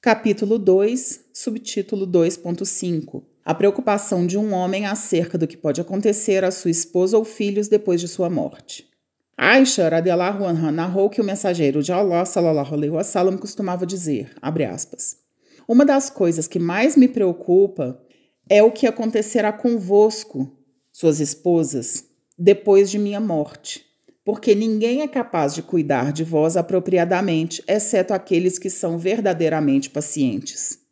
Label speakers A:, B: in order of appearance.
A: Capítulo 2, subtítulo 2.5 A preocupação de um homem acerca do que pode acontecer a sua esposa ou filhos depois de sua morte. Aisha radiallahu anha narrou que o mensageiro de Allah sallallahu alaihi wasallam costumava dizer, aspas, uma das coisas que mais me preocupa é o que acontecerá convosco, suas esposas, depois de minha morte, porque ninguém é capaz de cuidar de vós apropriadamente, exceto aqueles que são verdadeiramente pacientes.